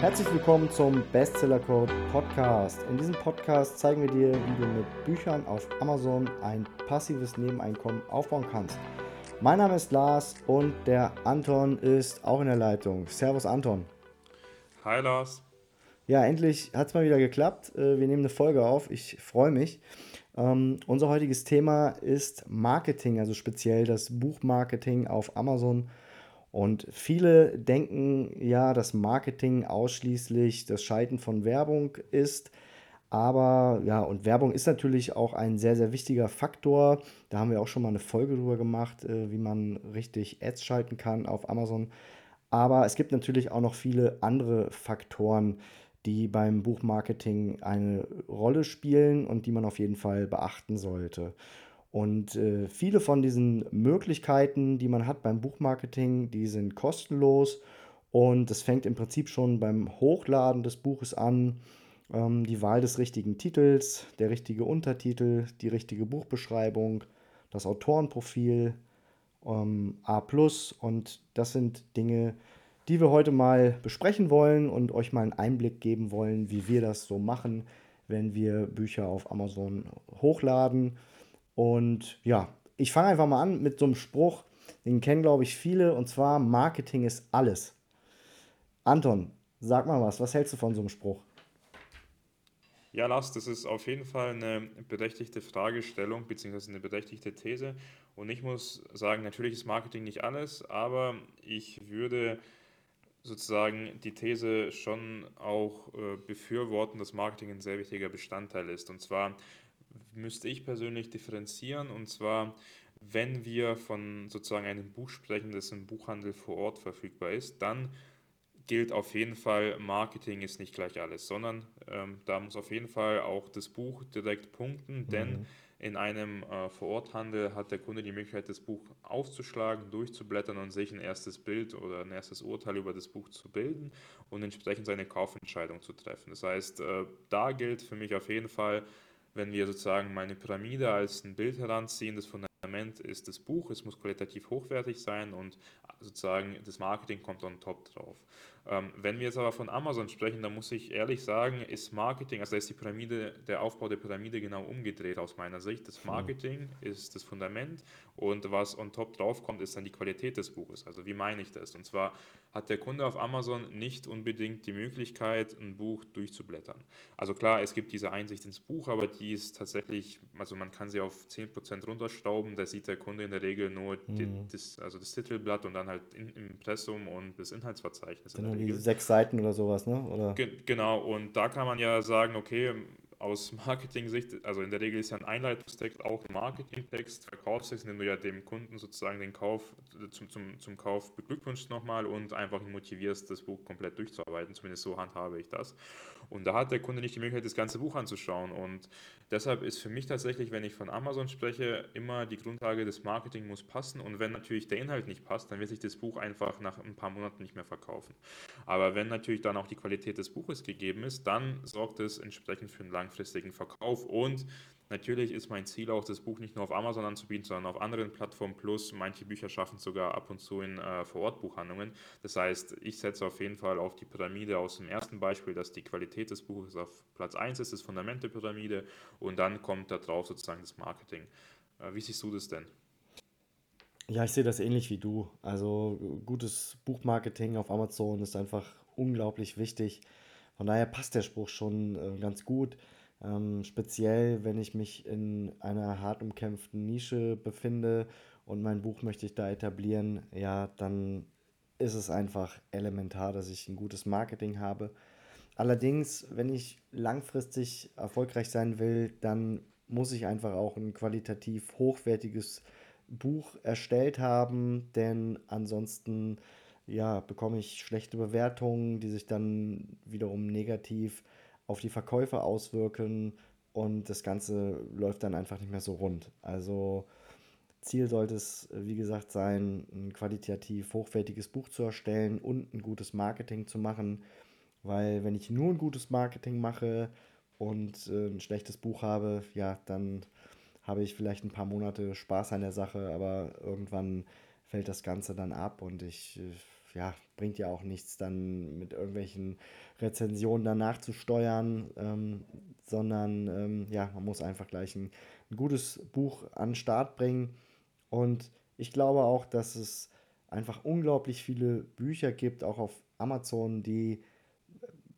Herzlich willkommen zum Bestseller Code Podcast. In diesem Podcast zeigen wir dir, wie du mit Büchern auf Amazon ein passives Nebeneinkommen aufbauen kannst. Mein Name ist Lars und der Anton ist auch in der Leitung. Servus Anton. Hi Lars. Ja, endlich hat es mal wieder geklappt. Äh, wir nehmen eine Folge auf. Ich freue mich. Ähm, unser heutiges Thema ist Marketing, also speziell das Buchmarketing auf Amazon. Und viele denken ja, dass Marketing ausschließlich das Schalten von Werbung ist. Aber ja, und Werbung ist natürlich auch ein sehr, sehr wichtiger Faktor. Da haben wir auch schon mal eine Folge drüber gemacht, äh, wie man richtig Ads schalten kann auf Amazon. Aber es gibt natürlich auch noch viele andere Faktoren, die beim Buchmarketing eine Rolle spielen und die man auf jeden Fall beachten sollte. Und äh, viele von diesen Möglichkeiten, die man hat beim Buchmarketing, die sind kostenlos. Und es fängt im Prinzip schon beim Hochladen des Buches an. Ähm, die Wahl des richtigen Titels, der richtige Untertitel, die richtige Buchbeschreibung, das Autorenprofil, ähm, A. Und das sind Dinge, die wir heute mal besprechen wollen und euch mal einen Einblick geben wollen, wie wir das so machen, wenn wir Bücher auf Amazon hochladen. Und ja, ich fange einfach mal an mit so einem Spruch, den kennen, glaube ich, viele, und zwar Marketing ist alles. Anton, sag mal was, was hältst du von so einem Spruch? Ja, Lars, das ist auf jeden Fall eine berechtigte Fragestellung bzw. eine berechtigte These. Und ich muss sagen, natürlich ist Marketing nicht alles, aber ich würde sozusagen die These schon auch äh, befürworten, dass Marketing ein sehr wichtiger Bestandteil ist. Und zwar müsste ich persönlich differenzieren, und zwar, wenn wir von sozusagen einem Buch sprechen, das im Buchhandel vor Ort verfügbar ist, dann gilt auf jeden Fall, Marketing ist nicht gleich alles, sondern ähm, da muss auf jeden Fall auch das Buch direkt punkten, denn mhm. In einem äh, Vororthandel hat der Kunde die Möglichkeit, das Buch aufzuschlagen, durchzublättern und sich ein erstes Bild oder ein erstes Urteil über das Buch zu bilden und entsprechend seine Kaufentscheidung zu treffen. Das heißt, äh, da gilt für mich auf jeden Fall, wenn wir sozusagen meine Pyramide als ein Bild heranziehen, das Fundament ist das Buch, es muss qualitativ hochwertig sein und sozusagen das Marketing kommt on top drauf. Ähm, wenn wir jetzt aber von Amazon sprechen, dann muss ich ehrlich sagen, ist Marketing, also da ist die Pyramide, der Aufbau der Pyramide genau umgedreht aus meiner Sicht. Das hm. Marketing mhm. ist das Fundament und was on top drauf kommt, ist dann die Qualität des Buches. Also wie meine ich das? Und zwar hat der Kunde auf Amazon nicht unbedingt die Möglichkeit, ein Buch durchzublättern. Also klar, es gibt diese Einsicht ins Buch, aber die ist tatsächlich, also man kann sie auf 10% runterstauben, da sieht der Kunde in der Regel nur mhm. die, das, also das Titelblatt und dann halt in, im Impressum und das Inhaltsverzeichnis. Genau, die sechs Seiten oder sowas, ne? Oder? Ge genau, und da kann man ja sagen, okay, aus Marketing-Sicht, also in der Regel ist ja ein Einleitungstext auch ein Marketing-Text, Verkaufstext, in dem du ja dem Kunden sozusagen den Kauf zum, zum, zum Kauf beglückwünscht nochmal und einfach motivierst, das Buch komplett durchzuarbeiten. Zumindest so handhabe ich das. Und da hat der Kunde nicht die Möglichkeit, das ganze Buch anzuschauen. Und deshalb ist für mich tatsächlich, wenn ich von Amazon spreche, immer die Grundlage des Marketing muss passen. Und wenn natürlich der Inhalt nicht passt, dann wird sich das Buch einfach nach ein paar Monaten nicht mehr verkaufen. Aber wenn natürlich dann auch die Qualität des Buches gegeben ist, dann sorgt es entsprechend für einen langfristigen Verkauf. Und Natürlich ist mein Ziel auch, das Buch nicht nur auf Amazon anzubieten, sondern auf anderen Plattformen. Plus, manche Bücher schaffen sogar ab und zu in äh, Vorortbuchhandlungen. Das heißt, ich setze auf jeden Fall auf die Pyramide aus dem ersten Beispiel, dass die Qualität des Buches auf Platz 1 ist, das Fundament der Pyramide. Und dann kommt da drauf sozusagen das Marketing. Äh, wie siehst du das denn? Ja, ich sehe das ähnlich wie du. Also gutes Buchmarketing auf Amazon ist einfach unglaublich wichtig. Von daher passt der Spruch schon äh, ganz gut. Ähm, speziell, wenn ich mich in einer hart umkämpften Nische befinde und mein Buch möchte ich da etablieren, ja, dann ist es einfach elementar, dass ich ein gutes Marketing habe. Allerdings, wenn ich langfristig erfolgreich sein will, dann muss ich einfach auch ein qualitativ hochwertiges Buch erstellt haben, denn ansonsten ja, bekomme ich schlechte Bewertungen, die sich dann wiederum negativ auf die Verkäufe auswirken und das Ganze läuft dann einfach nicht mehr so rund. Also Ziel sollte es, wie gesagt, sein, ein qualitativ hochwertiges Buch zu erstellen und ein gutes Marketing zu machen, weil wenn ich nur ein gutes Marketing mache und äh, ein schlechtes Buch habe, ja, dann habe ich vielleicht ein paar Monate Spaß an der Sache, aber irgendwann fällt das Ganze dann ab und ich, äh, ja, bringt ja auch nichts, dann mit irgendwelchen Rezensionen danach zu steuern, ähm, sondern ähm, ja, man muss einfach gleich ein, ein gutes Buch an den Start bringen. Und ich glaube auch, dass es einfach unglaublich viele Bücher gibt, auch auf Amazon, die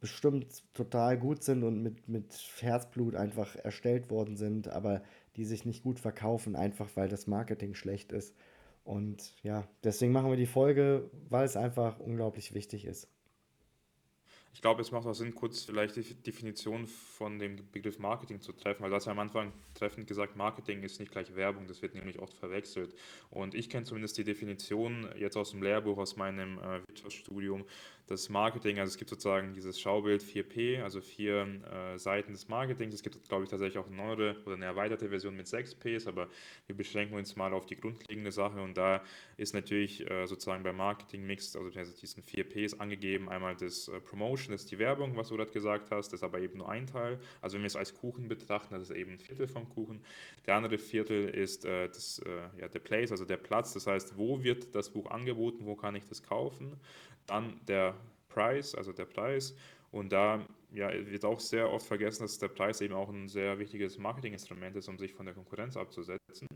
bestimmt total gut sind und mit, mit Herzblut einfach erstellt worden sind, aber die sich nicht gut verkaufen, einfach weil das Marketing schlecht ist. Und ja, deswegen machen wir die Folge, weil es einfach unglaublich wichtig ist. Ich glaube, es macht auch Sinn, kurz vielleicht die Definition von dem Begriff Marketing zu treffen, weil du hast ja am Anfang treffend gesagt, Marketing ist nicht gleich Werbung, das wird nämlich oft verwechselt. Und ich kenne zumindest die Definition jetzt aus dem Lehrbuch, aus meinem äh, Wirtschaftsstudium, das Marketing, also es gibt sozusagen dieses Schaubild 4P, also vier äh, Seiten des Marketings. Es gibt, glaube ich, tatsächlich auch eine neuere oder eine erweiterte Version mit 6 Ps, aber wir beschränken uns mal auf die grundlegende Sache und da ist natürlich äh, sozusagen beim Marketing Mix, also diesen 4 Ps angegeben, einmal das äh, Promotion, das ist die Werbung, was du gerade gesagt hast, das ist aber eben nur ein Teil. Also wenn wir es als Kuchen betrachten, das ist eben ein Viertel vom Kuchen. Der andere Viertel ist äh, das, äh, ja, der Place, also der Platz, das heißt, wo wird das Buch angeboten, wo kann ich das kaufen? Dann der Price, also der Preis. Und da ja, wird auch sehr oft vergessen, dass der Preis eben auch ein sehr wichtiges Marketinginstrument ist, um sich von der Konkurrenz abzusetzen.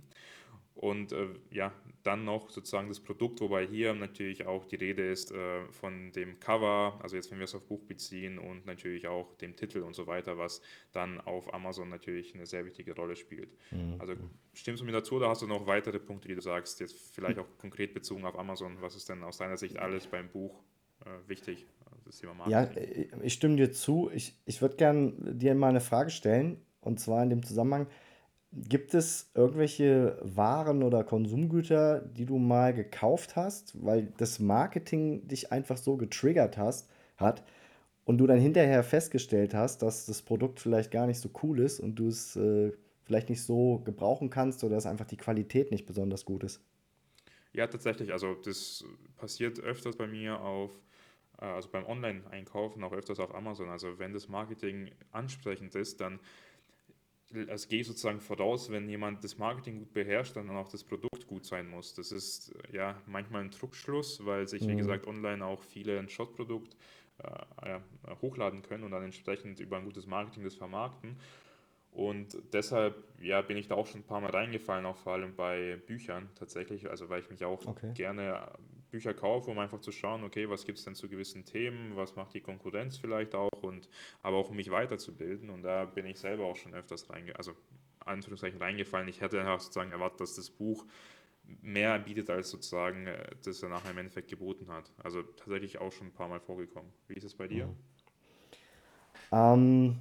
Und äh, ja, dann noch sozusagen das Produkt, wobei hier natürlich auch die Rede ist äh, von dem Cover, also jetzt wenn wir es auf Buch beziehen und natürlich auch dem Titel und so weiter, was dann auf Amazon natürlich eine sehr wichtige Rolle spielt. Mhm. Also stimmst du mir dazu oder hast du noch weitere Punkte, die du sagst, jetzt vielleicht auch konkret bezogen auf Amazon, was ist denn aus deiner Sicht alles beim Buch äh, wichtig, das Thema Marketing? Ja, äh, ich stimme dir zu. Ich, ich würde gerne dir mal eine Frage stellen und zwar in dem Zusammenhang, Gibt es irgendwelche Waren oder Konsumgüter, die du mal gekauft hast, weil das Marketing dich einfach so getriggert hast, hat und du dann hinterher festgestellt hast, dass das Produkt vielleicht gar nicht so cool ist und du es äh, vielleicht nicht so gebrauchen kannst oder dass einfach die Qualität nicht besonders gut ist? Ja, tatsächlich. Also das passiert öfters bei mir auf, äh, also beim Online-Einkaufen, auch öfters auf Amazon. Also wenn das Marketing ansprechend ist, dann es geht sozusagen voraus, wenn jemand das Marketing gut beherrscht, dann auch das Produkt gut sein muss. Das ist äh, ja manchmal ein Druckschluss, weil sich, wie mhm. gesagt, online auch viele ein Shot-Produkt äh, hochladen können und dann entsprechend über ein gutes Marketing das vermarkten. Und deshalb ja, bin ich da auch schon ein paar Mal reingefallen, auch vor allem bei Büchern tatsächlich, also weil ich mich auch okay. gerne Bücher kaufe, um einfach zu schauen, okay, was gibt es denn zu gewissen Themen, was macht die Konkurrenz vielleicht auch und aber auch um mich weiterzubilden. Und da bin ich selber auch schon öfters reinge also Anführungszeichen reingefallen. Ich hätte auch sozusagen erwartet, dass das Buch mehr bietet, als sozusagen äh, das er nachher im Endeffekt geboten hat. Also tatsächlich auch schon ein paar Mal vorgekommen. Wie ist es bei dir? Ähm,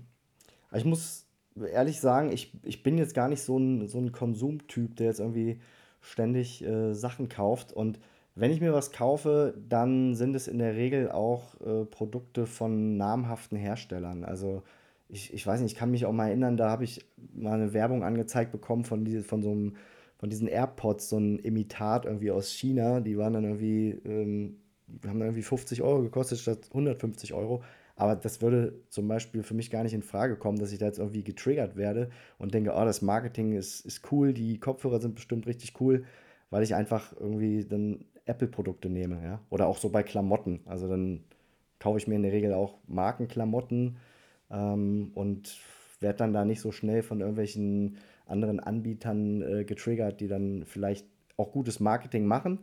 ich muss ehrlich sagen, ich, ich bin jetzt gar nicht so ein, so ein Konsumtyp, der jetzt irgendwie ständig äh, Sachen kauft. Und wenn ich mir was kaufe, dann sind es in der Regel auch äh, Produkte von namhaften Herstellern. Also ich, ich weiß nicht, ich kann mich auch mal erinnern, da habe ich mal eine Werbung angezeigt bekommen von, diese, von so einem, von diesen AirPods, so ein Imitat irgendwie aus China. Die waren dann irgendwie, ähm, haben dann irgendwie 50 Euro gekostet statt 150 Euro. Aber das würde zum Beispiel für mich gar nicht in Frage kommen, dass ich da jetzt irgendwie getriggert werde und denke, oh, das Marketing ist, ist cool, die Kopfhörer sind bestimmt richtig cool, weil ich einfach irgendwie dann Apple-Produkte nehme, ja. Oder auch so bei Klamotten. Also dann kaufe ich mir in der Regel auch Markenklamotten ähm, und werde dann da nicht so schnell von irgendwelchen anderen Anbietern äh, getriggert, die dann vielleicht auch gutes Marketing machen.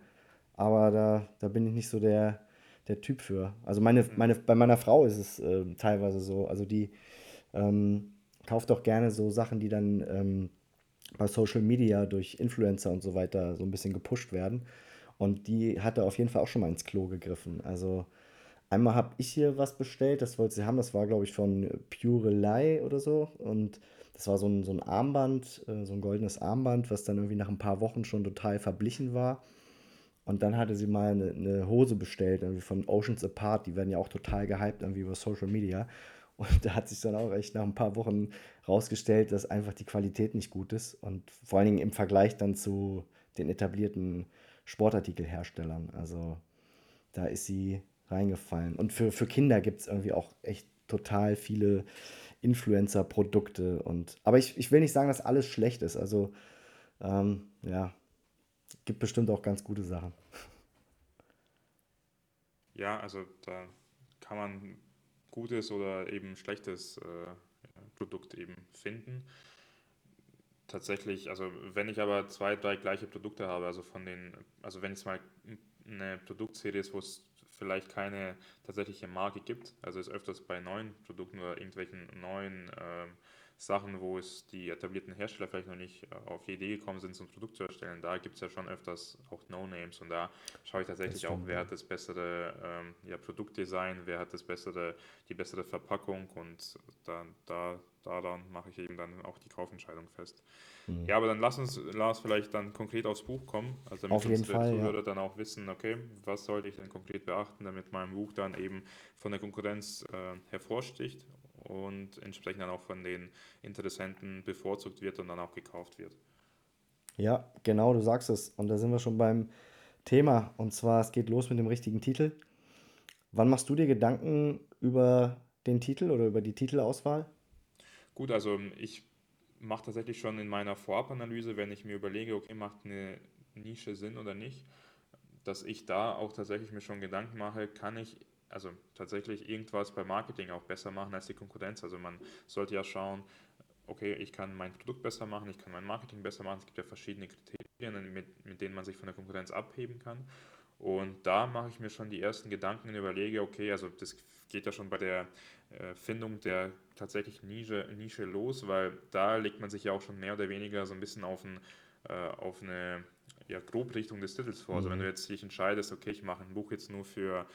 Aber da, da bin ich nicht so der, der Typ für. Also meine, meine, bei meiner Frau ist es äh, teilweise so. Also die ähm, kauft auch gerne so Sachen, die dann ähm, bei Social Media durch Influencer und so weiter so ein bisschen gepusht werden. Und die hatte auf jeden Fall auch schon mal ins Klo gegriffen. Also einmal habe ich hier was bestellt, das wollte sie haben, das war glaube ich von Purelei oder so. Und das war so ein, so ein Armband, äh, so ein goldenes Armband, was dann irgendwie nach ein paar Wochen schon total verblichen war. Und dann hatte sie mal eine, eine, Hose bestellt, irgendwie von Oceans Apart. Die werden ja auch total gehypt irgendwie über Social Media. Und da hat sich dann auch echt nach ein paar Wochen rausgestellt, dass einfach die Qualität nicht gut ist. Und vor allen Dingen im Vergleich dann zu den etablierten Sportartikelherstellern. Also da ist sie reingefallen. Und für, für Kinder gibt es irgendwie auch echt total viele Influencer-Produkte. aber ich, ich will nicht sagen, dass alles schlecht ist. Also ähm, ja, gibt bestimmt auch ganz gute Sachen. Ja, also da kann man gutes oder eben schlechtes äh, Produkt eben finden. Tatsächlich, also wenn ich aber zwei, drei gleiche Produkte habe, also von den, also wenn es mal eine Produktserie ist, wo es vielleicht keine tatsächliche Marke gibt, also es öfters bei neuen Produkten oder irgendwelchen neuen ähm, Sachen, wo es die etablierten Hersteller vielleicht noch nicht äh, auf die Idee gekommen sind, so ein Produkt zu erstellen. Da gibt es ja schon öfters auch No-Names und da schaue ich tatsächlich auch, wer hat das bessere ähm, ja, Produktdesign, wer hat das bessere, die bessere Verpackung und dann, da, daran mache ich eben dann auch die Kaufentscheidung fest. Mhm. Ja, aber dann lass uns, Lars, vielleicht dann konkret aufs Buch kommen, also damit Auf jeden Fall, Zuhörer ja. dann auch wissen, okay, was sollte ich denn konkret beachten, damit mein Buch dann eben von der Konkurrenz äh, hervorsticht und entsprechend dann auch von den Interessenten bevorzugt wird und dann auch gekauft wird. Ja, genau, du sagst es. Und da sind wir schon beim Thema. Und zwar, es geht los mit dem richtigen Titel. Wann machst du dir Gedanken über den Titel oder über die Titelauswahl? Gut, also ich mache tatsächlich schon in meiner Vorabanalyse, wenn ich mir überlege, okay, macht eine Nische Sinn oder nicht, dass ich da auch tatsächlich mir schon Gedanken mache, kann ich also tatsächlich irgendwas bei Marketing auch besser machen als die Konkurrenz. Also man sollte ja schauen, okay, ich kann mein Produkt besser machen, ich kann mein Marketing besser machen. Es gibt ja verschiedene Kriterien, mit, mit denen man sich von der Konkurrenz abheben kann. Und da mache ich mir schon die ersten Gedanken und überlege, okay, also das geht ja schon bei der äh, Findung der tatsächlichen Nische, Nische los, weil da legt man sich ja auch schon mehr oder weniger so ein bisschen auf, ein, äh, auf eine ja, Grobrichtung des Titels vor. Also wenn du mhm. jetzt dich entscheidest, okay, ich mache ein Buch jetzt nur für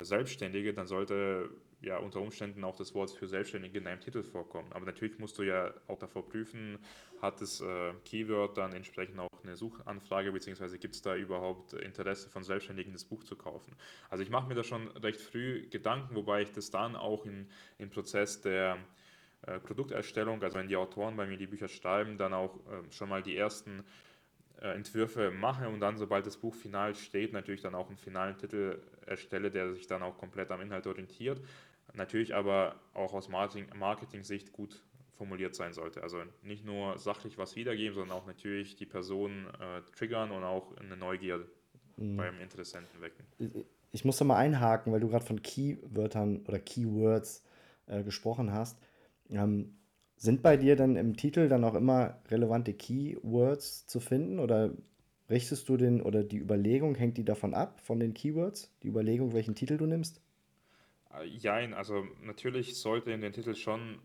Selbstständige, dann sollte ja unter Umständen auch das Wort für Selbstständige in deinem Titel vorkommen. Aber natürlich musst du ja auch davor prüfen, hat das äh, Keyword dann entsprechend auch eine Suchanfrage, beziehungsweise gibt es da überhaupt Interesse von Selbstständigen, das Buch zu kaufen. Also ich mache mir da schon recht früh Gedanken, wobei ich das dann auch in, im Prozess der äh, Produkterstellung, also wenn die Autoren bei mir die Bücher schreiben, dann auch äh, schon mal die ersten Entwürfe mache und dann, sobald das Buch final steht, natürlich dann auch einen finalen Titel erstelle, der sich dann auch komplett am Inhalt orientiert. Natürlich aber auch aus Marketing-Sicht gut formuliert sein sollte. Also nicht nur sachlich was wiedergeben, sondern auch natürlich die Person äh, triggern und auch eine Neugier mhm. beim Interessenten wecken. Ich muss da mal einhaken, weil du gerade von Keywörtern oder Keywords äh, gesprochen hast. Ähm, sind bei dir dann im Titel dann auch immer relevante Keywords zu finden oder richtest du den oder die Überlegung, hängt die davon ab, von den Keywords? Die Überlegung, welchen Titel du nimmst? Äh, jein, also natürlich sollte in den Titel schon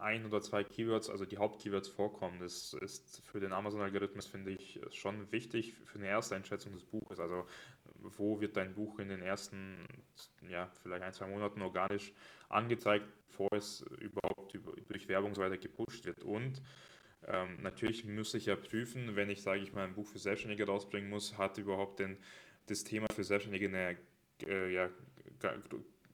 ein oder zwei Keywords, also die Hauptkeywords vorkommen. Das ist für den Amazon-Algorithmus, finde ich, schon wichtig für eine erste Einschätzung des Buches. Also wo wird dein Buch in den ersten, ja, vielleicht ein, zwei Monaten organisch angezeigt, bevor es überhaupt durch Werbung so weiter gepusht wird. Und ähm, natürlich muss ich ja prüfen, wenn ich, sage ich mal, ein Buch für Selbstständige rausbringen muss, hat überhaupt denn das Thema für Selbstständige eine äh, ja,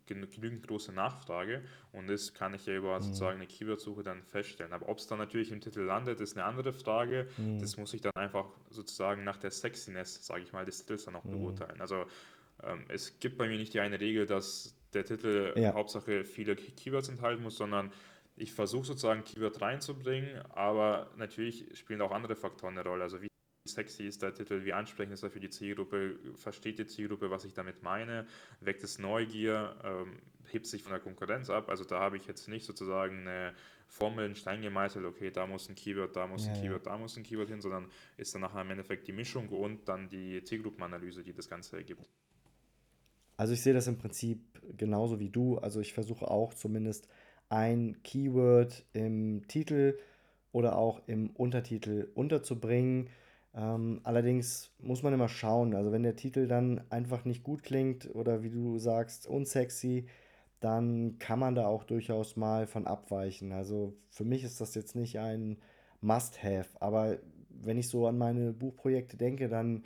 genügend große Nachfrage und das kann ich ja über mhm. sozusagen eine Keyword-Suche dann feststellen. Aber ob es dann natürlich im Titel landet, ist eine andere Frage. Mhm. Das muss ich dann einfach sozusagen nach der Sexiness, sage ich mal, des Titels dann auch mhm. beurteilen. Also ähm, es gibt bei mir nicht die eine Regel, dass der Titel ja. Hauptsache viele Keywords enthalten muss, sondern ich versuche sozusagen Keyword reinzubringen, aber natürlich spielen auch andere Faktoren eine Rolle. Also wie sexy ist der Titel, wie ansprechend ist er für die Zielgruppe, versteht die Zielgruppe, was ich damit meine, weckt es Neugier, ähm, hebt sich von der Konkurrenz ab. Also da habe ich jetzt nicht sozusagen eine Formel in Stein gemeißelt, okay, da muss ein Keyword, da muss ja, ein Keyword, ja. da muss ein Keyword hin, sondern ist dann nachher im Endeffekt die Mischung und dann die Zielgruppenanalyse, die das Ganze ergibt. Also ich sehe das im Prinzip genauso wie du. Also ich versuche auch zumindest ein Keyword im Titel oder auch im Untertitel unterzubringen. Ähm, allerdings muss man immer schauen, also wenn der Titel dann einfach nicht gut klingt oder wie du sagst, unsexy, dann kann man da auch durchaus mal von abweichen. Also für mich ist das jetzt nicht ein Must-Have, aber wenn ich so an meine Buchprojekte denke, dann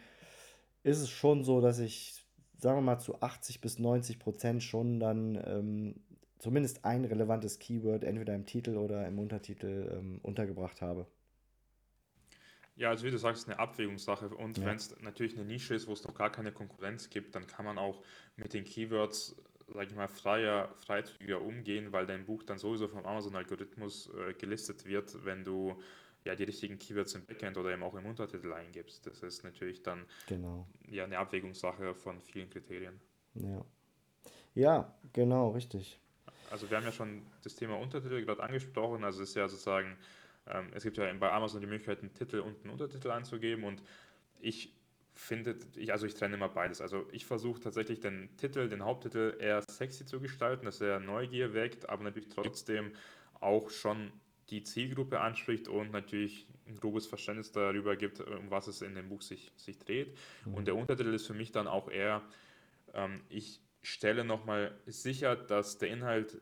ist es schon so, dass ich, sagen wir mal, zu 80 bis 90 Prozent schon dann ähm, zumindest ein relevantes Keyword entweder im Titel oder im Untertitel ähm, untergebracht habe. Ja, also wie du sagst, eine Abwägungssache. Und ja. wenn es natürlich eine Nische ist, wo es noch gar keine Konkurrenz gibt, dann kann man auch mit den Keywords, sage ich mal, freier, freizügiger umgehen, weil dein Buch dann sowieso vom Amazon-Algorithmus äh, gelistet wird, wenn du ja die richtigen Keywords im Backend oder eben auch im Untertitel eingibst. Das ist natürlich dann genau. ja eine Abwägungssache von vielen Kriterien. Ja. Ja, genau, richtig. Also wir haben ja schon das Thema Untertitel gerade angesprochen. Also es ist ja sozusagen, es gibt ja bei Amazon die Möglichkeit, einen Titel und einen Untertitel anzugeben. Und ich finde, ich, also ich trenne immer beides. Also ich versuche tatsächlich den Titel, den Haupttitel eher sexy zu gestalten, dass er Neugier weckt, aber natürlich trotzdem auch schon die Zielgruppe anspricht und natürlich ein grobes Verständnis darüber gibt, um was es in dem Buch sich, sich dreht. Mhm. Und der Untertitel ist für mich dann auch eher, ähm, ich stelle nochmal sicher, dass der Inhalt,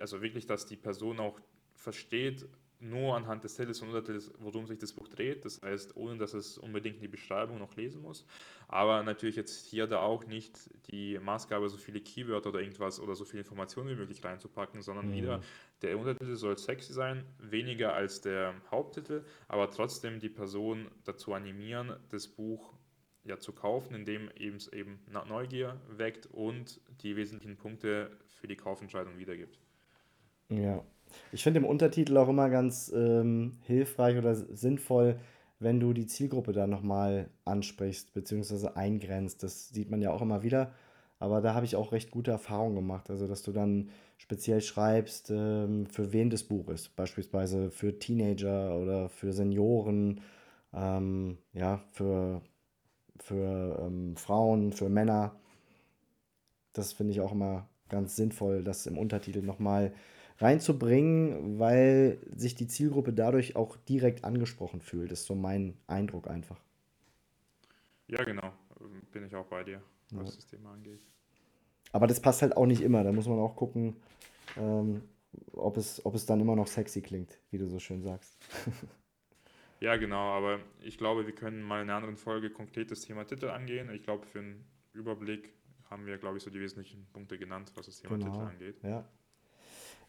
also wirklich, dass die Person auch versteht, nur anhand des Titels und Untertitels, worum sich das Buch dreht. Das heißt, ohne dass es unbedingt die Beschreibung noch lesen muss. Aber natürlich jetzt hier da auch nicht die Maßgabe, so viele Keywörter oder irgendwas oder so viele Informationen wie möglich reinzupacken, sondern mhm. wieder der Untertitel soll sexy sein, weniger als der Haupttitel, aber trotzdem die Person dazu animieren, das Buch ja zu kaufen, indem eben es eben Neugier weckt und die wesentlichen Punkte für die Kaufentscheidung wiedergibt. Ja, ich finde im Untertitel auch immer ganz ähm, hilfreich oder sinnvoll, wenn du die Zielgruppe da nochmal ansprichst bzw. eingrenzt. Das sieht man ja auch immer wieder, aber da habe ich auch recht gute Erfahrungen gemacht. Also, dass du dann speziell schreibst, ähm, für wen das Buch ist. Beispielsweise für Teenager oder für Senioren, ähm, ja, für, für ähm, Frauen, für Männer. Das finde ich auch immer ganz sinnvoll, das im Untertitel nochmal reinzubringen, weil sich die Zielgruppe dadurch auch direkt angesprochen fühlt. Das ist so mein Eindruck einfach. Ja, genau. Bin ich auch bei dir, was ja. das Thema angeht. Aber das passt halt auch nicht immer. Da muss man auch gucken, ähm, ob, es, ob es dann immer noch sexy klingt, wie du so schön sagst. ja, genau. Aber ich glaube, wir können mal in einer anderen Folge konkret das Thema Titel angehen. Ich glaube, für einen Überblick haben wir, glaube ich, so die wesentlichen Punkte genannt, was das Thema genau. Titel angeht. Ja.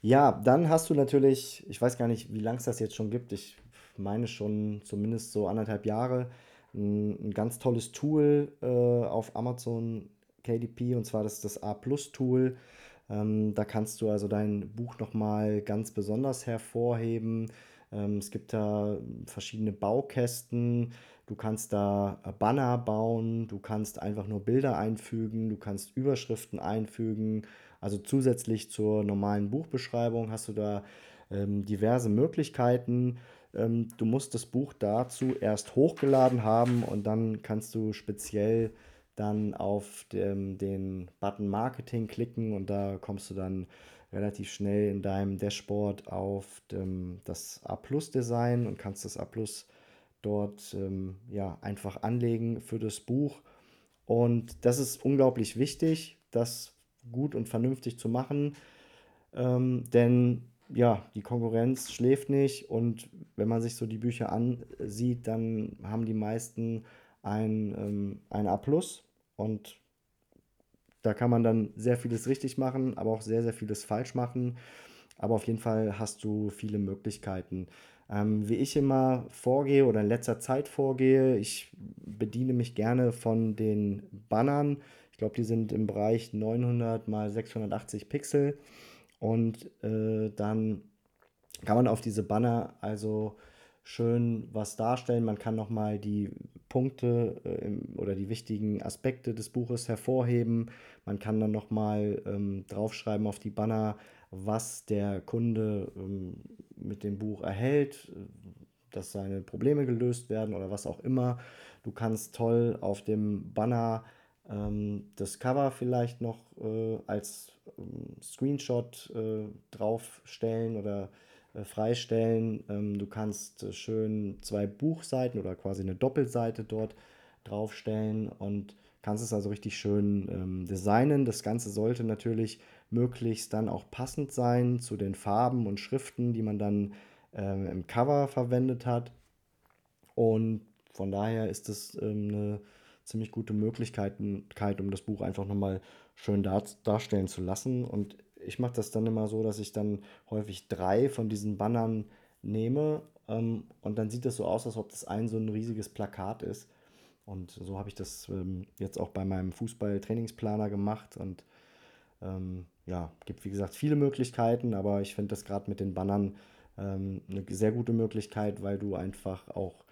Ja, dann hast du natürlich, ich weiß gar nicht, wie lange es das jetzt schon gibt. Ich meine schon zumindest so anderthalb Jahre. Ein, ein ganz tolles Tool äh, auf Amazon KDP und zwar das das A Plus Tool. Ähm, da kannst du also dein Buch nochmal ganz besonders hervorheben. Ähm, es gibt da verschiedene Baukästen. Du kannst da Banner bauen, du kannst einfach nur Bilder einfügen, du kannst Überschriften einfügen, also zusätzlich zur normalen Buchbeschreibung hast du da ähm, diverse Möglichkeiten. Ähm, du musst das Buch dazu erst hochgeladen haben und dann kannst du speziell dann auf dem, den Button Marketing klicken und da kommst du dann relativ schnell in deinem Dashboard auf dem, das A Plus Design und kannst das A Plus dort ähm, ja, einfach anlegen für das Buch. Und das ist unglaublich wichtig, dass gut und vernünftig zu machen. Ähm, denn ja, die Konkurrenz schläft nicht und wenn man sich so die Bücher ansieht, dann haben die meisten ein, ähm, ein A und da kann man dann sehr vieles richtig machen, aber auch sehr, sehr vieles falsch machen. Aber auf jeden Fall hast du viele Möglichkeiten. Ähm, wie ich immer vorgehe oder in letzter Zeit vorgehe, ich bediene mich gerne von den Bannern, ich glaube, die sind im Bereich 900 mal 680 Pixel. Und äh, dann kann man auf diese Banner also schön was darstellen. Man kann nochmal die Punkte äh, oder die wichtigen Aspekte des Buches hervorheben. Man kann dann nochmal ähm, draufschreiben auf die Banner, was der Kunde ähm, mit dem Buch erhält, dass seine Probleme gelöst werden oder was auch immer. Du kannst toll auf dem Banner das Cover vielleicht noch äh, als ähm, Screenshot äh, draufstellen oder äh, freistellen. Ähm, du kannst äh, schön zwei Buchseiten oder quasi eine Doppelseite dort draufstellen und kannst es also richtig schön ähm, designen. Das Ganze sollte natürlich möglichst dann auch passend sein zu den Farben und Schriften, die man dann ähm, im Cover verwendet hat. Und von daher ist es ähm, eine ziemlich gute Möglichkeiten, um das Buch einfach nochmal schön dar darstellen zu lassen. Und ich mache das dann immer so, dass ich dann häufig drei von diesen Bannern nehme ähm, und dann sieht das so aus, als ob das ein so ein riesiges Plakat ist. Und so habe ich das ähm, jetzt auch bei meinem Fußball-Trainingsplaner gemacht und ähm, ja, gibt wie gesagt viele Möglichkeiten, aber ich finde das gerade mit den Bannern ähm, eine sehr gute Möglichkeit, weil du einfach auch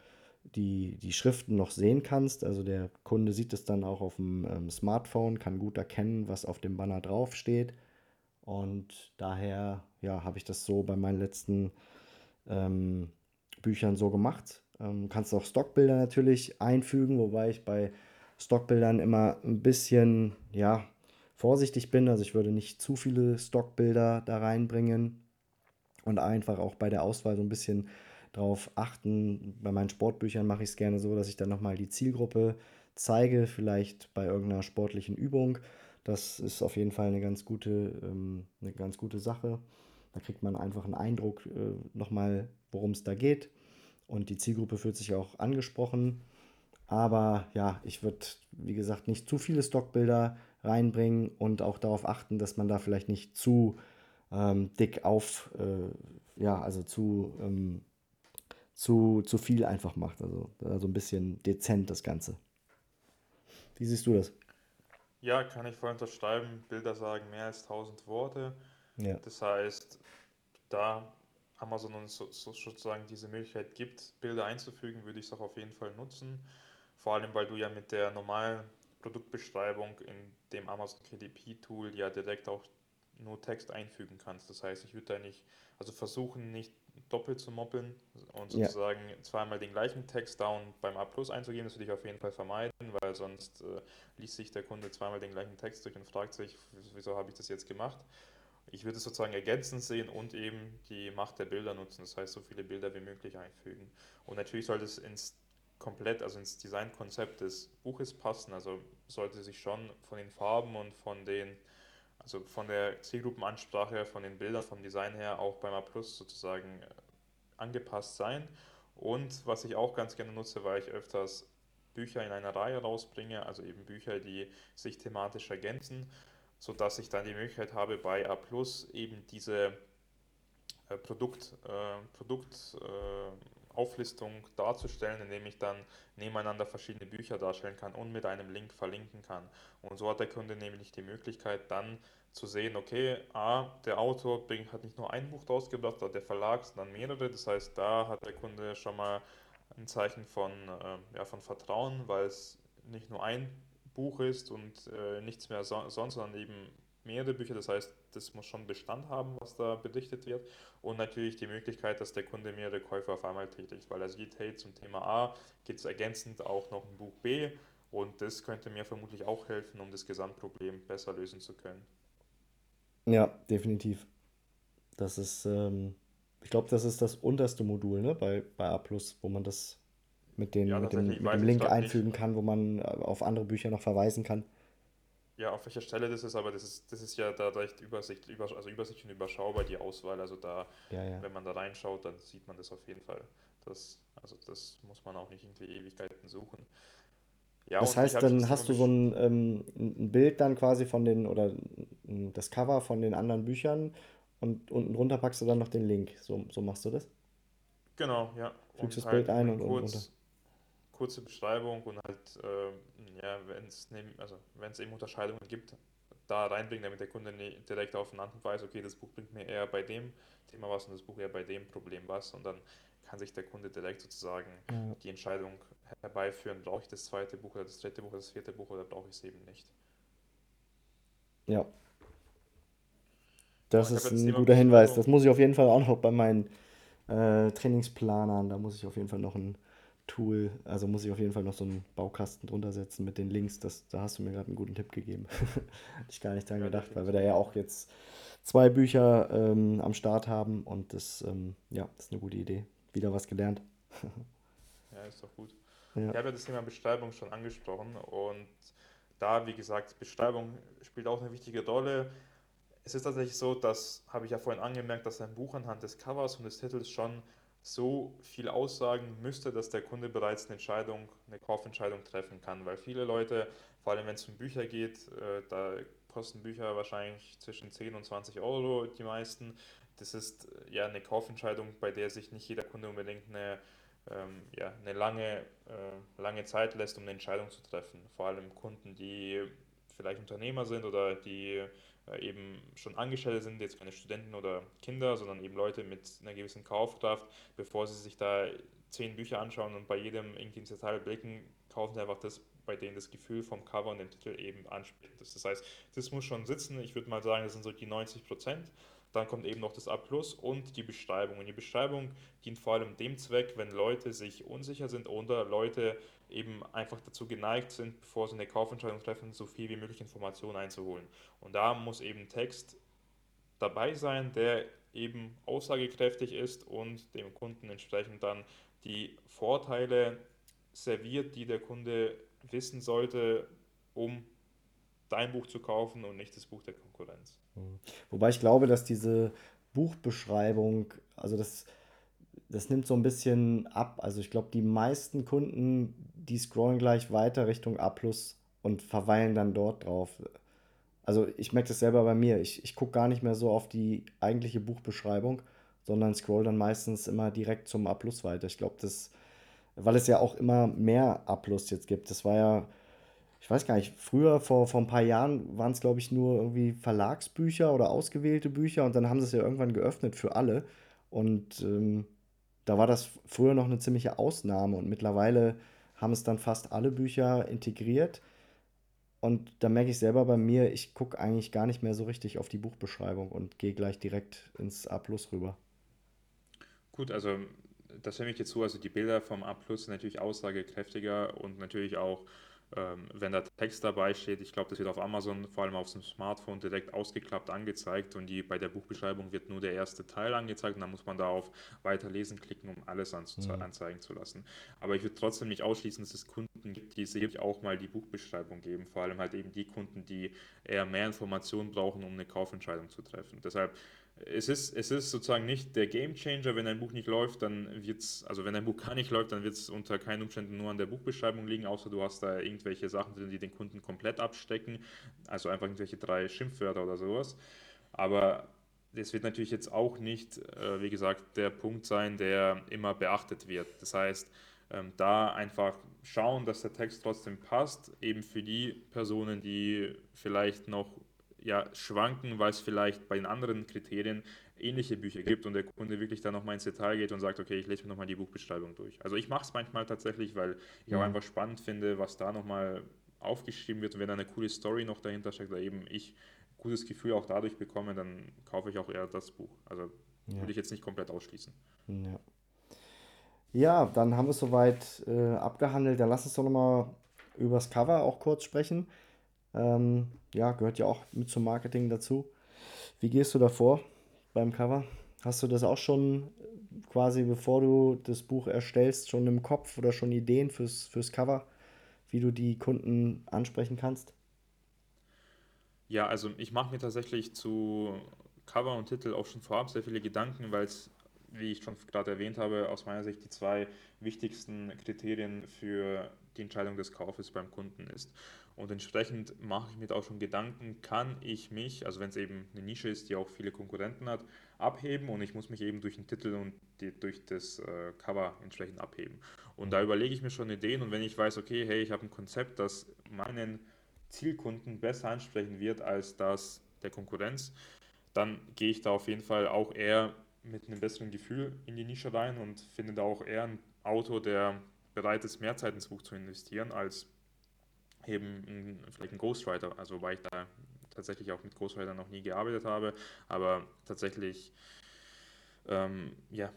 die, die Schriften noch sehen kannst. Also der Kunde sieht es dann auch auf dem ähm, Smartphone, kann gut erkennen, was auf dem Banner draufsteht. Und daher ja, habe ich das so bei meinen letzten ähm, Büchern so gemacht. Ähm, kannst auch Stockbilder natürlich einfügen, wobei ich bei Stockbildern immer ein bisschen ja, vorsichtig bin. Also ich würde nicht zu viele Stockbilder da reinbringen und einfach auch bei der Auswahl so ein bisschen darauf achten. Bei meinen Sportbüchern mache ich es gerne so, dass ich dann nochmal die Zielgruppe zeige, vielleicht bei irgendeiner sportlichen Übung. Das ist auf jeden Fall eine ganz gute, ähm, eine ganz gute Sache. Da kriegt man einfach einen Eindruck äh, nochmal, worum es da geht. Und die Zielgruppe fühlt sich auch angesprochen. Aber ja, ich würde, wie gesagt, nicht zu viele Stockbilder reinbringen und auch darauf achten, dass man da vielleicht nicht zu ähm, dick auf, äh, ja, also zu, ähm, zu, zu viel einfach macht. Also, also ein bisschen dezent das Ganze. Wie siehst du das? Ja, kann ich voll unterschreiben. Bilder sagen mehr als tausend Worte. Ja. Das heißt, da Amazon uns so, so sozusagen diese Möglichkeit gibt, Bilder einzufügen, würde ich es auch auf jeden Fall nutzen. Vor allem, weil du ja mit der normalen Produktbeschreibung in dem Amazon KDP-Tool ja direkt auch nur Text einfügen kannst. Das heißt, ich würde da nicht, also versuchen nicht doppelt zu moppeln und Ja. sozusagen zweimal den gleichen Text da und beim A Plus einzugeben, das würde ich auf jeden Fall vermeiden, weil sonst äh, liest sich der Kunde zweimal den gleichen Text durch und fragt sich, wieso habe ich das jetzt gemacht? Ich würde es sozusagen ergänzend sehen und eben die Macht der Bilder nutzen, das heißt so viele Bilder wie möglich einfügen. Und natürlich sollte es ins komplett, also ins Designkonzept des Buches passen, also sollte sich schon von den Farben und von den also von der Zielgruppenansprache, von den Bildern, vom Design her auch beim A Plus sozusagen äh, angepasst sein. Und was ich auch ganz gerne nutze, weil ich öfters Bücher in einer Reihe rausbringe, also eben Bücher, die sich thematisch ergänzen, sodass ich dann die Möglichkeit habe, bei A Plus eben diese äh, Produkt, äh, Produktauflistung äh, darzustellen, indem ich dann nebeneinander verschiedene Bücher darstellen kann und mit einem Link verlinken kann. Und so hat der Kunde nämlich die Möglichkeit dann zu sehen, okay, A, der Autor hat nicht nur ein Buch rausgebracht, sondern der Verlag, sondern mehrere. Das heißt, da hat der Kunde schon mal ein Zeichen von, äh, ja, von Vertrauen, weil es nicht nur ein Buch ist und äh, nichts mehr so, sonst, sondern eben mehrere Bücher. Das heißt, das muss schon Bestand haben, was da berichtet wird. Und natürlich die Möglichkeit, dass der Kunde mehrere Käufe auf einmal tätigt, weil er sieht, hey, zum Thema A gibt es ergänzend auch noch ein Buch B. Und das könnte mir vermutlich auch helfen, um das Gesamtproblem besser lösen zu können. Ja, definitiv. Das ist, ähm, ich glaube, das ist das unterste Modul, ne, bei, bei A+, wo man das mit den, Ja, mit dem, mit dem Link gerade nicht, einfügen kann, wo man äh, auf andere Bücher noch verweisen kann. Ja, auf welcher Stelle das ist, aber das ist, das ist ja da recht Übersicht, über, also Übersicht und überschaubar, die Auswahl. Also da, Ja, ja. wenn man da reinschaut, dann sieht man das auf jeden Fall. Das, also das muss man auch nicht irgendwie Ewigkeiten suchen. Ja, Das heißt, dann hast du so ein, ähm, ein Bild dann quasi von den, oder ein- das Cover von den anderen Büchern und unten drunter packst du dann noch den Link. So, so machst du das? Genau, ja. Fügst Und das Bild halt ein mit und unten drunter. kurz, kurze Beschreibung und halt, ähm, ja, wenn es also wenn es eben Unterscheidungen gibt, da reinbringen, damit der Kunde nie direkt aufeinander weiß, okay, das Buch bringt mir eher bei dem Thema was und das Buch eher bei dem Problem was. Und dann kann sich der Kunde direkt sozusagen Ja. die Entscheidung herbeiführen, brauche ich das zweite Buch oder das dritte Buch oder das vierte Buch oder brauche ich es eben nicht. Ja, das ist ein guter Hinweis. Das muss ich auf jeden Fall auch noch bei meinen äh, Trainingsplanern, da muss ich auf jeden Fall noch ein Tool, also muss ich auf jeden Fall noch so einen Baukasten drunter setzen mit den Links. Das, da hast du mir gerade einen guten Tipp gegeben. Hatte ich gar nicht dran gedacht, weil wir da ja auch jetzt zwei Bücher ähm, am Start haben und das, ähm, ja, das ist eine gute Idee. Wieder was gelernt. Ja, ist doch gut. Ja, Ich habe ja das Thema Beschreibung schon angesprochen und da, wie gesagt, Beschreibung spielt auch eine wichtige Rolle. Es ist tatsächlich so, das habe ich ja vorhin angemerkt, dass ein Buch anhand des Covers und des Titels schon so viel aussagen müsste, dass der Kunde bereits eine Entscheidung, eine Kaufentscheidung treffen kann. Weil viele Leute, vor allem wenn es um Bücher geht, äh, da kosten Bücher wahrscheinlich zwischen 10 und 20 Euro, die meisten. Das ist äh, ja eine Kaufentscheidung, bei der sich nicht jeder Kunde unbedingt eine ähm, ja, eine lange, äh, lange Zeit lässt, um eine Entscheidung zu treffen. Vor allem Kunden, die vielleicht Unternehmer sind oder die eben schon Angestellte sind, jetzt keine Studenten oder Kinder, sondern eben Leute mit einer gewissen Kaufkraft, bevor sie sich da zehn Bücher anschauen und bei jedem irgendwie ins Detail blicken, kaufen sie einfach das, bei denen das Gefühl vom Cover und dem Titel eben ansprechend ist. Das heißt, das muss schon sitzen. Ich würde mal sagen, das sind so die 90 Prozent. Dann kommt eben noch das A und die Beschreibung. Und die Beschreibung dient vor allem dem Zweck, wenn Leute sich unsicher sind oder Leute eben einfach dazu geneigt sind, bevor sie eine Kaufentscheidung treffen, so viel wie möglich Informationen einzuholen. Und da muss eben Text dabei sein, der eben aussagekräftig ist und dem Kunden entsprechend dann die Vorteile serviert, die der Kunde wissen sollte, um dein Buch zu kaufen und nicht das Buch der Konkurrenz. Mhm. Wobei ich glaube, dass diese Buchbeschreibung, also das, das nimmt so ein bisschen ab. Also ich glaube, die meisten Kunden, die scrollen gleich weiter Richtung A und verweilen dann dort drauf. Also ich merke das selber bei mir. Ich, ich gucke gar nicht mehr so auf die eigentliche Buchbeschreibung, sondern scroll dann meistens immer direkt zum A weiter. Ich glaube, das, weil es ja auch immer mehr A jetzt gibt. Das war ja ich weiß gar nicht, früher, vor, vor ein paar Jahren, waren es, glaube ich, nur irgendwie Verlagsbücher oder ausgewählte Bücher und dann haben sie es ja irgendwann geöffnet für alle. Und ähm, da war das früher noch eine ziemliche Ausnahme und mittlerweile haben es dann fast alle Bücher integriert. Und da merke ich selber bei mir, ich gucke eigentlich gar nicht mehr so richtig auf die Buchbeschreibung und gehe gleich direkt ins A Plus rüber. Gut, also das stimme ich dir zu. Also die Bilder vom A Plus sind natürlich aussagekräftiger und natürlich auch ähm, wenn da Text dabei steht, ich glaube, das wird auf Amazon, vor allem auf dem Smartphone, direkt ausgeklappt angezeigt und die, bei der Buchbeschreibung wird nur der erste Teil angezeigt und dann muss man da auf Weiterlesen klicken, um alles mhm. anzeigen zu lassen. Aber ich würde trotzdem nicht ausschließen, dass es Kunden gibt, die sich auch mal die Buchbeschreibung geben, vor allem halt eben die Kunden, die eher mehr Informationen brauchen, um eine Kaufentscheidung zu treffen. Deshalb es ist, es ist sozusagen nicht der Game Changer, wenn ein Buch nicht läuft, dann wird es, also wenn ein Buch gar nicht läuft, dann wird es unter keinen Umständen nur an der Buchbeschreibung liegen, außer du hast da irgendwelche Sachen drin, die den Kunden komplett abstecken, also einfach irgendwelche drei Schimpfwörter oder sowas. Aber es wird natürlich jetzt auch nicht, äh, wie gesagt, der Punkt sein, der immer beachtet wird. Das heißt, ähm, da einfach schauen, dass der Text trotzdem passt, eben für die Personen, die vielleicht noch ja, schwanken, weil es vielleicht bei den anderen Kriterien ähnliche Bücher gibt und der Kunde wirklich da nochmal ins Detail geht und sagt, okay, ich lese mir nochmal die Buchbeschreibung durch. Also ich mache es manchmal tatsächlich, weil ich auch einfach spannend finde, was da nochmal aufgeschrieben wird und wenn da eine coole Story noch dahinter steckt, oder eben ich ein gutes Gefühl auch dadurch bekomme, dann kaufe ich auch eher das Buch. Also ja. würde ich jetzt nicht komplett ausschließen. Ja. Ja, dann haben wir es soweit äh, abgehandelt. Dann lass uns doch nochmal über das Cover auch kurz sprechen. Ähm, ja, gehört ja auch mit zum Marketing dazu. Wie gehst du davor beim Cover? Hast du das auch schon quasi, bevor du das Buch erstellst, schon im Kopf oder schon Ideen fürs, fürs Cover, wie du die Kunden ansprechen kannst? Ja, also ich mache mir tatsächlich zu Cover und Titel auch schon vorab sehr viele Gedanken, weil es, wie ich schon gerade erwähnt habe, aus meiner Sicht die zwei wichtigsten Kriterien für die Entscheidung des Kaufes beim Kunden ist. Und entsprechend mache ich mir da auch schon Gedanken, kann ich mich, also wenn es eben eine Nische ist, die auch viele Konkurrenten hat, abheben und ich muss mich eben durch den Titel und die, durch das äh, Cover entsprechend abheben. Und da überlege ich mir schon Ideen und wenn ich weiß, okay, hey, ich habe ein Konzept, das meinen Zielkunden besser ansprechen wird als das der Konkurrenz, dann gehe ich da auf jeden Fall auch eher mit einem besseren Gefühl in die Nische rein und finde da auch eher einen Autor, der bereit ist, mehr Zeit ins Buch zu investieren, als eben ein, vielleicht ein Ghostwriter, also weil ich da tatsächlich auch mit Ghostwriter noch nie gearbeitet habe, aber tatsächlich ähm, ja,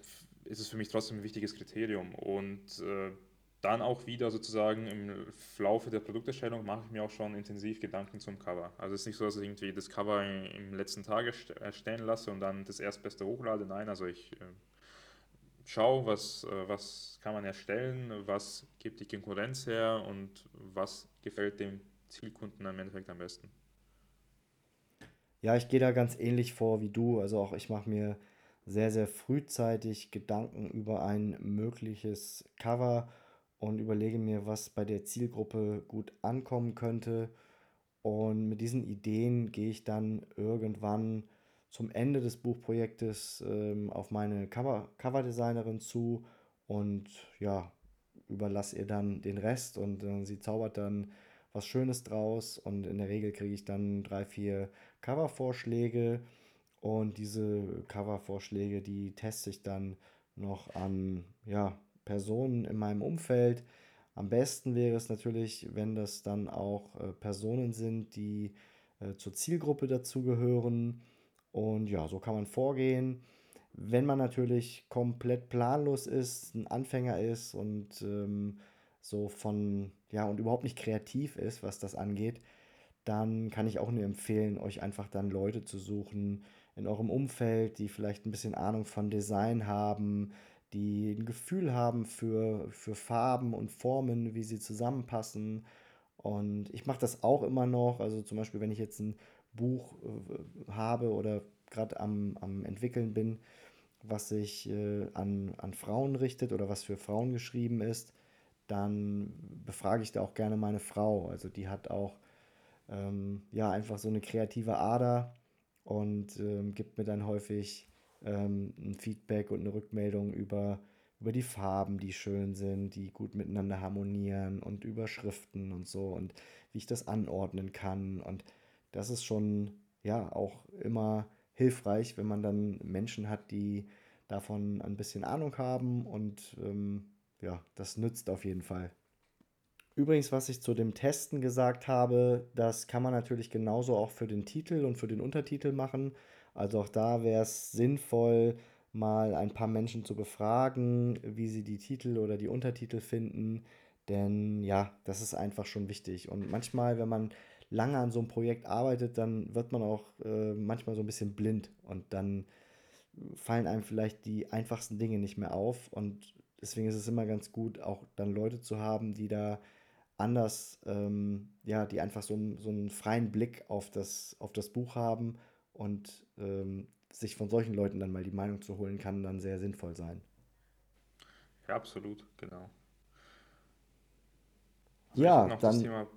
ist es für mich trotzdem ein wichtiges Kriterium und äh, dann auch wieder sozusagen im Laufe der Produkterstellung mache ich mir auch schon intensiv Gedanken zum Cover. Also es ist nicht so, dass ich irgendwie das Cover im letzten Tag erstellen lasse und dann das Erstbeste hochlade. Nein, also ich äh, schau, was, äh, was kann man erstellen, was gibt die Konkurrenz her und was gefällt dem Zielkunden im Endeffekt am besten. Ja, ich gehe da ganz ähnlich vor wie du. Also auch ich mache mir sehr, sehr frühzeitig Gedanken über ein mögliches Cover und überlege mir, was bei der Zielgruppe gut ankommen könnte. Und mit diesen Ideen gehe ich dann irgendwann zum Ende des Buchprojektes ähm, auf meine Cover Coverdesignerin zu und ja, überlasse ihr dann den Rest und äh, sie zaubert dann was Schönes draus und in der Regel kriege ich dann drei, vier Covervorschläge und diese Covervorschläge, die teste ich dann noch an ja, Personen in meinem Umfeld. Am besten wäre es natürlich, wenn das dann auch äh, Personen sind, die äh, zur Zielgruppe dazugehören. Und ja, so kann man vorgehen. Wenn man natürlich komplett planlos ist, ein Anfänger ist und ähm, so von, ja, und überhaupt nicht kreativ ist, was das angeht, dann kann ich auch nur empfehlen, euch einfach dann Leute zu suchen in eurem Umfeld, die vielleicht ein bisschen Ahnung von Design haben, die ein Gefühl haben für, für Farben und Formen, wie sie zusammenpassen. Und ich mache das auch immer noch. Also zum Beispiel, wenn ich jetzt ein Buch äh, habe oder gerade am, am entwickeln bin, was sich äh, an, an Frauen richtet oder was für Frauen geschrieben ist, dann befrage ich da auch gerne meine Frau. Also die hat auch ähm, ja einfach so eine kreative Ader und ähm, gibt mir dann häufig ähm, ein Feedback und eine Rückmeldung über, über die Farben, die schön sind, die gut miteinander harmonieren und über Schriften und so und wie ich das anordnen kann. Und das ist schon ja auch immer hilfreich, wenn man dann Menschen hat, die davon ein bisschen Ahnung haben und ähm, ja, das nützt auf jeden Fall. Übrigens, was ich zu dem Testen gesagt habe, das kann man natürlich genauso auch für den Titel und für den Untertitel machen. Also auch da wäre es sinnvoll, mal ein paar Menschen zu befragen, wie sie die Titel oder die Untertitel finden. Denn ja, das ist einfach schon wichtig. Und manchmal, wenn man lange an so einem Projekt arbeitet, dann wird man auch äh, manchmal so ein bisschen blind und dann fallen einem vielleicht die einfachsten Dinge nicht mehr auf. Und deswegen ist es immer ganz gut, auch dann Leute zu haben, die da anders, ähm, ja, die einfach so, so einen freien Blick auf das, auf das Buch haben und ähm, sich von solchen Leuten dann mal die Meinung zu holen, kann dann sehr sinnvoll sein. Ja, absolut, genau. Ja, noch dann.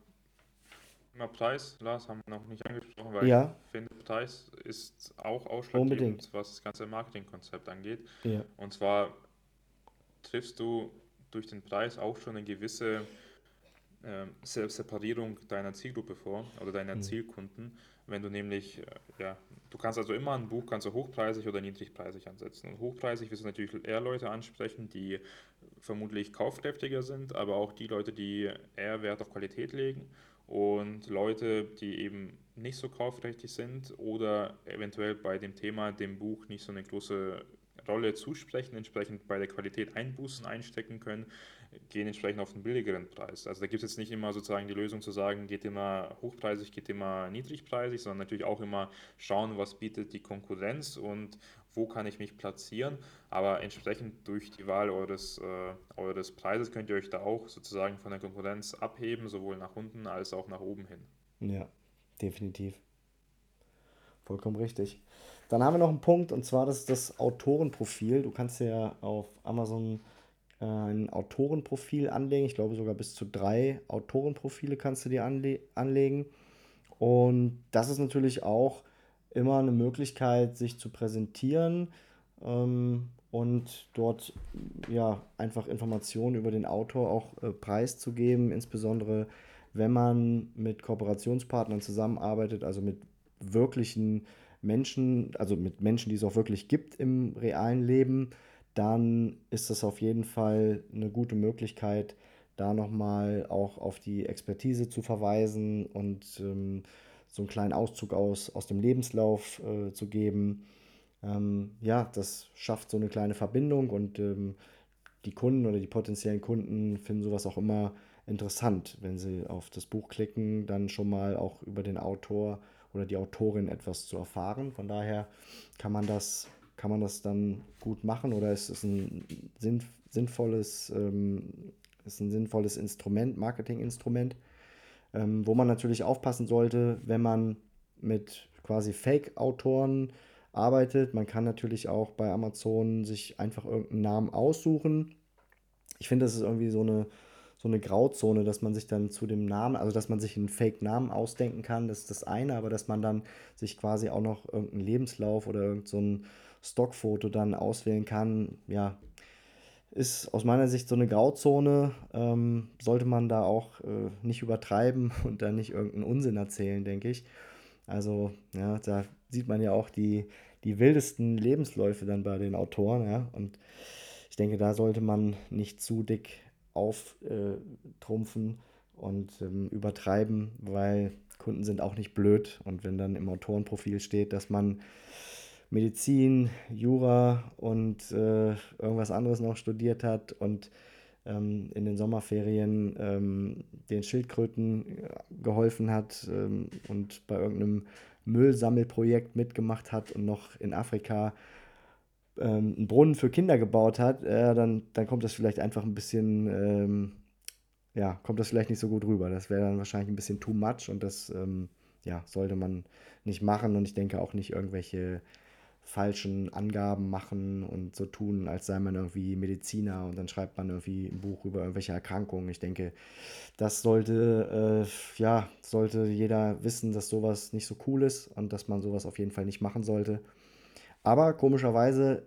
Thema, Thema Preis, Lars, haben wir noch nicht angesprochen, weil ja. ich finde, Preis ist auch ausschlaggebend, Unbedingt. was das ganze Marketingkonzept angeht. Ja. Und zwar triffst du durch den Preis auch schon eine gewisse äh, Separierung deiner Zielgruppe vor oder deiner mhm. Zielkunden. Wenn du nämlich, äh, ja, du kannst also immer ein Buch kannst du hochpreisig oder niedrigpreisig ansetzen. Und hochpreisig wirst du natürlich eher Leute ansprechen, die vermutlich kaufkräftiger sind, aber auch die Leute, die eher Wert auf Qualität legen und Leute, die eben nicht so kaufkräftig sind oder eventuell bei dem Thema dem Buch nicht so eine große Rolle zusprechen, entsprechend bei der Qualität Einbußen einstecken können, gehen entsprechend auf den billigeren Preis. Also da gibt es jetzt nicht immer sozusagen die Lösung zu sagen, geht immer hochpreisig, geht immer niedrigpreisig, sondern natürlich auch immer schauen, was bietet die Konkurrenz und wo kann ich mich platzieren. Aber entsprechend durch die Wahl eures, äh, eures Preises könnt ihr euch da auch sozusagen von der Konkurrenz abheben, sowohl nach unten als auch nach oben hin. Ja, definitiv. Vollkommen richtig. Dann haben wir noch einen Punkt und zwar das das Autorenprofil. Du kannst ja auf Amazon äh, ein Autorenprofil anlegen. Ich glaube sogar bis zu drei Autorenprofile kannst du dir anle anlegen. Und das ist natürlich auch immer eine Möglichkeit, sich zu präsentieren ähm, und dort ja einfach Informationen über den Autor auch äh, preiszugeben, insbesondere wenn man mit Kooperationspartnern zusammenarbeitet, also mit wirklichen Menschen, also mit Menschen, die es auch wirklich gibt im realen Leben, dann ist das auf jeden Fall eine gute Möglichkeit, da nochmal auch auf die Expertise zu verweisen und ähm, so einen kleinen Auszug aus, aus dem Lebenslauf äh, zu geben. Ähm, ja, das schafft so eine kleine Verbindung und ähm, die Kunden oder die potenziellen Kunden finden sowas auch immer interessant, wenn sie auf das Buch klicken, dann schon mal auch über den Autor oder die Autorin etwas zu erfahren. Von daher kann man das, kann man das dann gut machen oder ist es ein sinn, sinnvolles, ähm, ist ein sinnvolles Instrument, Marketinginstrument, ähm, wo man natürlich aufpassen sollte, wenn man mit quasi Fake-Autoren arbeitet. Man kann natürlich auch bei Amazon sich einfach irgendeinen Namen aussuchen. Ich finde, das ist irgendwie so eine so eine Grauzone, dass man sich dann zu dem Namen, also dass man sich einen Fake-Namen ausdenken kann, das ist das eine, aber dass man dann sich quasi auch noch irgendeinen Lebenslauf oder irgendein so Stockfoto dann auswählen kann, ja, ist aus meiner Sicht so eine Grauzone. Ähm, sollte man da auch äh, nicht übertreiben und da nicht irgendeinen Unsinn erzählen, denke ich. Also, ja, da sieht man ja auch die, die wildesten Lebensläufe dann bei den Autoren, ja. Und denke, da sollte man nicht zu dick auftrumpfen und ähm, übertreiben, weil Kunden sind auch nicht blöd. Und wenn dann im Autorenprofil steht, dass man Medizin, Jura und äh, irgendwas anderes noch studiert hat und ähm, in den Sommerferien ähm, den Schildkröten äh, geholfen hat ähm, und bei irgendeinem Müllsammelprojekt mitgemacht hat und noch in Afrika ähm, einen Brunnen für Kinder gebaut hat, äh, dann, dann kommt das vielleicht einfach ein bisschen, ähm, ja, kommt das vielleicht nicht so gut rüber. Das wäre dann wahrscheinlich ein bisschen too much und das, ähm, ja, sollte man nicht machen und ich denke auch nicht irgendwelche falschen Angaben machen und so tun, als sei man irgendwie Mediziner und dann schreibt man irgendwie ein Buch über irgendwelche Erkrankungen. Ich denke, das sollte, äh, ja, sollte jeder wissen, dass sowas nicht so cool ist und dass man sowas auf jeden Fall nicht machen sollte. Aber komischerweise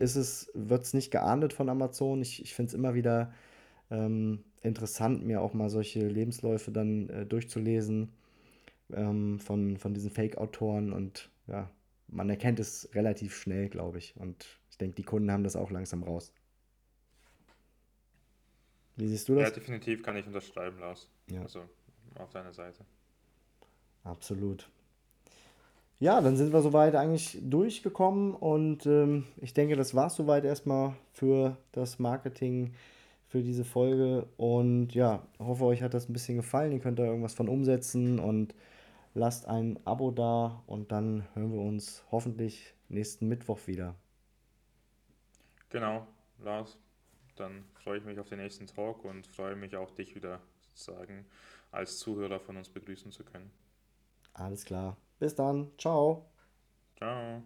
ist es, wird es nicht geahndet von Amazon. Ich, ich finde es immer wieder ähm, interessant, mir auch mal solche Lebensläufe dann äh, durchzulesen ähm, von, von diesen Fake-Autoren und ja, man erkennt es relativ schnell, glaube ich. Und ich denke, die Kunden haben das auch langsam raus. Wie siehst du das? Ja, definitiv kann ich unterschreiben, Lars. Ja. Also auf deiner Seite. Absolut. Ja, dann sind wir soweit eigentlich durchgekommen und ähm, ich denke, das war es soweit erstmal für das Marketing für diese Folge und ja, hoffe euch hat das ein bisschen gefallen. Ihr könnt da irgendwas von umsetzen und lasst ein Abo da und dann hören wir uns hoffentlich nächsten Mittwoch wieder. Genau, Lars. Dann freue ich mich auf den nächsten Talk und freue mich auch, dich wieder sozusagen als Zuhörer von uns begrüßen zu können. Alles klar. Bis dann. Ciao. Ciao.